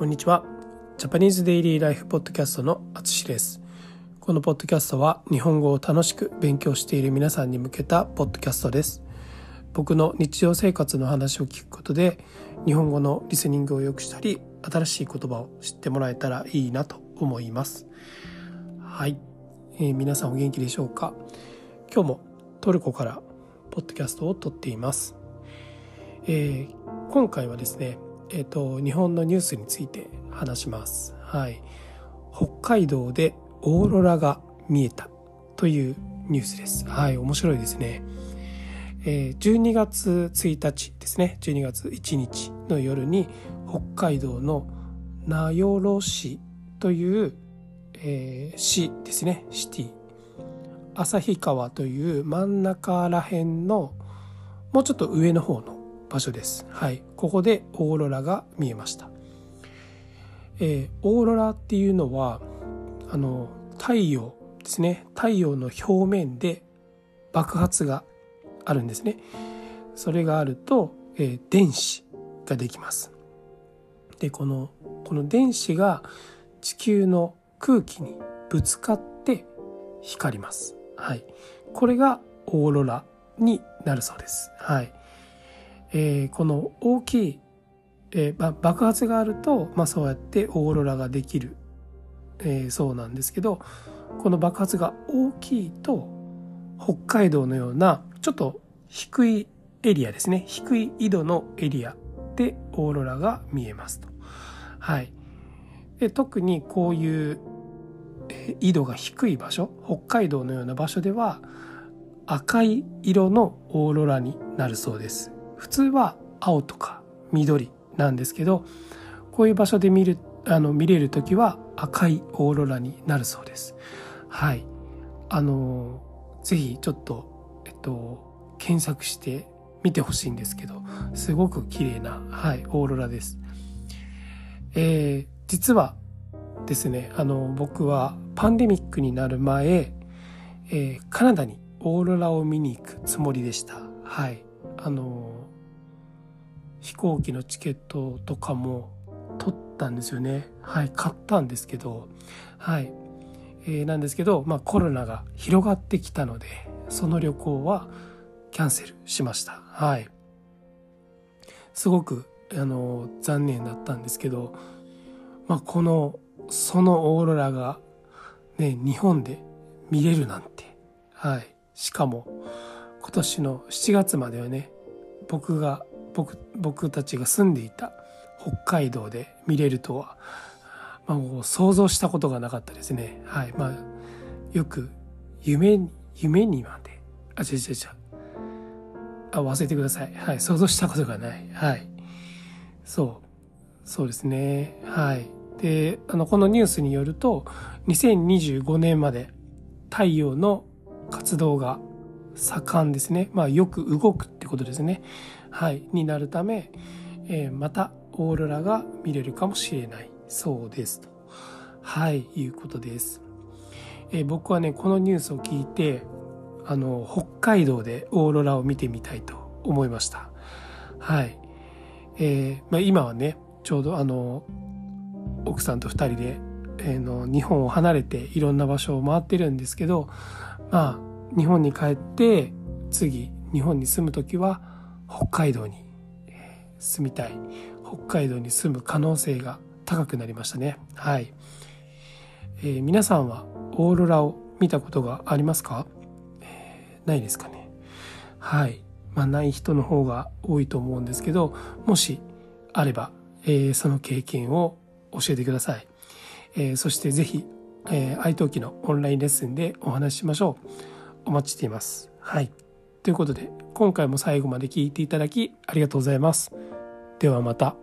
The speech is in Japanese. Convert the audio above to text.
こんにちは。ジャパニーズデイリーライフポッドキャストのあつしです。このポッドキャストは日本語を楽しく勉強している皆さんに向けたポッドキャストです。僕の日常生活の話を聞くことで日本語のリスニングを良くしたり新しい言葉を知ってもらえたらいいなと思います。はい、えー、皆さんお元気でしょうか？今日もトルコからポッドキャストを撮っています、えー、今回はですねえっ、と、日本のニュースについて話します。はい。北海道でオーロラが見えたというニュースです。はい、面白いですね。えー、12月1日ですね。12月1日の夜に北海道の名寄市という、えー、市ですね。シティ。旭川という真ん中ら辺のもうちょっと上の方の場所です。はい、ここでオーロラが見えました。えー、オーロラっていうのはあの太陽ですね。太陽の表面で爆発があるんですね。それがあると、えー、電子ができます。でこのこの電子が地球の空気にぶつかって光ります。はい。これがオーロラになるそうです。はい。えー、この大きい、えー、爆発があると、ま、そうやってオーロラができる、えー、そうなんですけどこの爆発が大きいと北海道のようなちょっと低いエリアですね低い緯度のエリアでオーロラが見えますと。はい、で特にこういう緯度が低い場所北海道のような場所では赤い色のオーロラになるそうです。普通は青とか緑なんですけどこういう場所で見るあの見れる時は赤いオーロラになるそうです。はい。あのぜひちょっとえっと検索して見てほしいんですけどすごく綺麗なはいオーロラです。えー、実はですねあの僕はパンデミックになる前、えー、カナダにオーロラを見に行くつもりでした。はい。あの飛行機のチケットとかも取ったんですよね。はい買ったんですけどはい、えー、なんですけど、まあ、コロナが広がってきたのでその旅行はキャンセルしました。はい。すごくあの残念だったんですけど、まあ、このそのオーロラがね日本で見れるなんてはい。しかも今年の7月まではね僕が僕僕たちが住んでいた北海道で見れるとは、まあ、想像したことがなかったですね。はいまあ、よく夢夢にまであ違う違う違うあ忘れてください。はい想像したことがない。はいそうそうですね。はいであのこのニュースによると2025年まで太陽の活動が盛んですね。まあよく動くってことですね。はい、になるため、えー、またオーロラが見れるかもしれないそうですと。はい、いうことです。えー、僕はね、このニュースを聞いて、あの、北海道でオーロラを見てみたいと思いました。はい。えー、まあ、今はね、ちょうどあの、奥さんと2人で、えー、の日本を離れていろんな場所を回ってるんですけど、まあ、日本に帰って次日本に住む時は北海道に住みたい北海道に住む可能性が高くなりましたね。はい、えー、皆さんはオーロラを見たことがありますか、えー、ないですかね。はい。まあない人の方が多いと思うんですけどもしあれば、えー、その経験を教えてください、え、そしてぜひ、えー、iTalki のオンラインレッスンでお話ししましょう。お待ちしていますはいということで今回も最後まで聴いていただきありがとうございます。ではまた。